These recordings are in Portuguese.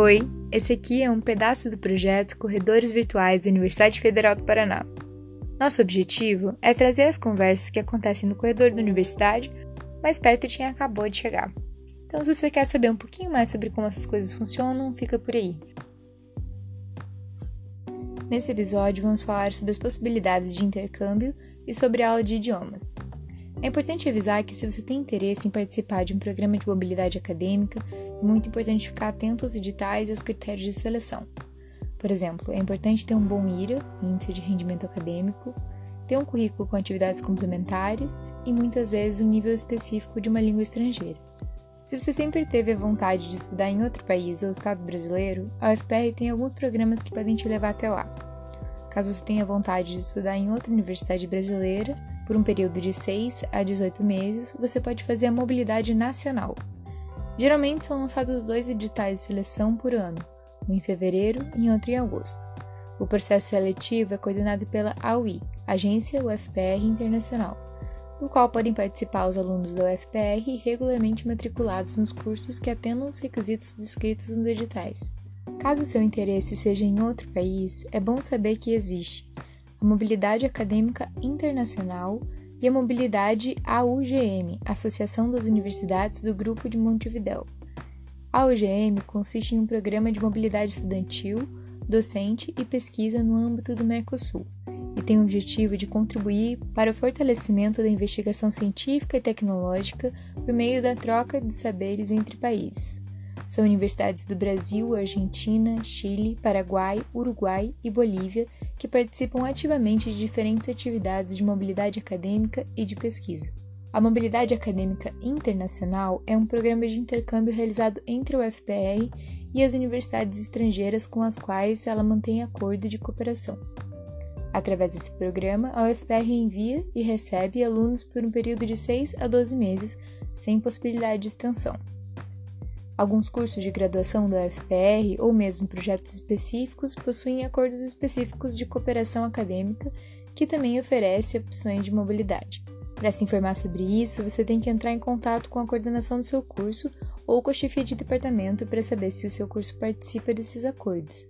Oi, esse aqui é um pedaço do projeto Corredores Virtuais da Universidade Federal do Paraná. Nosso objetivo é trazer as conversas que acontecem no corredor da universidade mais perto de quem acabou de chegar. Então, se você quer saber um pouquinho mais sobre como essas coisas funcionam, fica por aí. Nesse episódio, vamos falar sobre as possibilidades de intercâmbio e sobre a aula de idiomas. É importante avisar que, se você tem interesse em participar de um programa de mobilidade acadêmica, muito importante ficar atento aos editais e aos critérios de seleção. Por exemplo, é importante ter um bom IRA, Índice de Rendimento Acadêmico, ter um currículo com atividades complementares e muitas vezes um nível específico de uma língua estrangeira. Se você sempre teve a vontade de estudar em outro país ou estado brasileiro, a UFPR tem alguns programas que podem te levar até lá. Caso você tenha vontade de estudar em outra universidade brasileira, por um período de 6 a 18 meses, você pode fazer a mobilidade nacional. Geralmente são lançados dois editais de seleção por ano, um em fevereiro e outro em agosto. O processo seletivo é coordenado pela AUI, Agência UFPR Internacional, no qual podem participar os alunos da UFPR regularmente matriculados nos cursos que atendam os requisitos descritos nos editais. Caso seu interesse seja em outro país, é bom saber que existe a mobilidade acadêmica internacional e a mobilidade AUGM, Associação das Universidades do Grupo de Montevidéu. A UGM consiste em um programa de mobilidade estudantil, docente e pesquisa no âmbito do Mercosul e tem o objetivo de contribuir para o fortalecimento da investigação científica e tecnológica por meio da troca de saberes entre países. São universidades do Brasil, Argentina, Chile, Paraguai, Uruguai e Bolívia que participam ativamente de diferentes atividades de mobilidade acadêmica e de pesquisa. A Mobilidade Acadêmica Internacional é um programa de intercâmbio realizado entre o UFPR e as universidades estrangeiras com as quais ela mantém acordo de cooperação. Através desse programa, a UFPR envia e recebe alunos por um período de 6 a 12 meses, sem possibilidade de extensão. Alguns cursos de graduação da UFPR ou mesmo projetos específicos possuem acordos específicos de cooperação acadêmica que também oferece opções de mobilidade. Para se informar sobre isso, você tem que entrar em contato com a coordenação do seu curso ou com a chefia de departamento para saber se o seu curso participa desses acordos.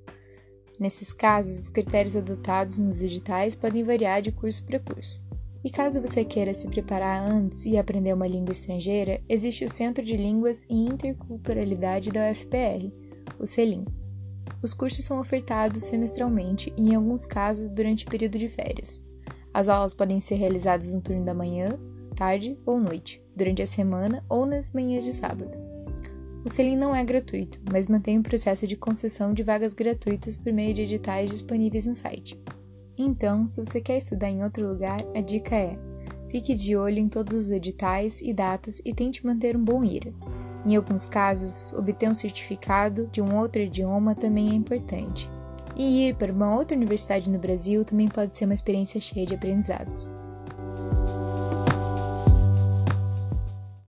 Nesses casos, os critérios adotados nos editais podem variar de curso para curso. E caso você queira se preparar antes e aprender uma língua estrangeira, existe o Centro de Línguas e Interculturalidade da UFPR, o CELIM. Os cursos são ofertados semestralmente e, em alguns casos, durante o período de férias. As aulas podem ser realizadas no turno da manhã, tarde ou noite, durante a semana ou nas manhãs de sábado. O CELIM não é gratuito, mas mantém um processo de concessão de vagas gratuitas por meio de editais disponíveis no site. Então, se você quer estudar em outro lugar, a dica é: fique de olho em todos os editais e datas e tente manter um bom IRA. Em alguns casos, obter um certificado de um outro idioma também é importante. E ir para uma outra universidade no Brasil também pode ser uma experiência cheia de aprendizados.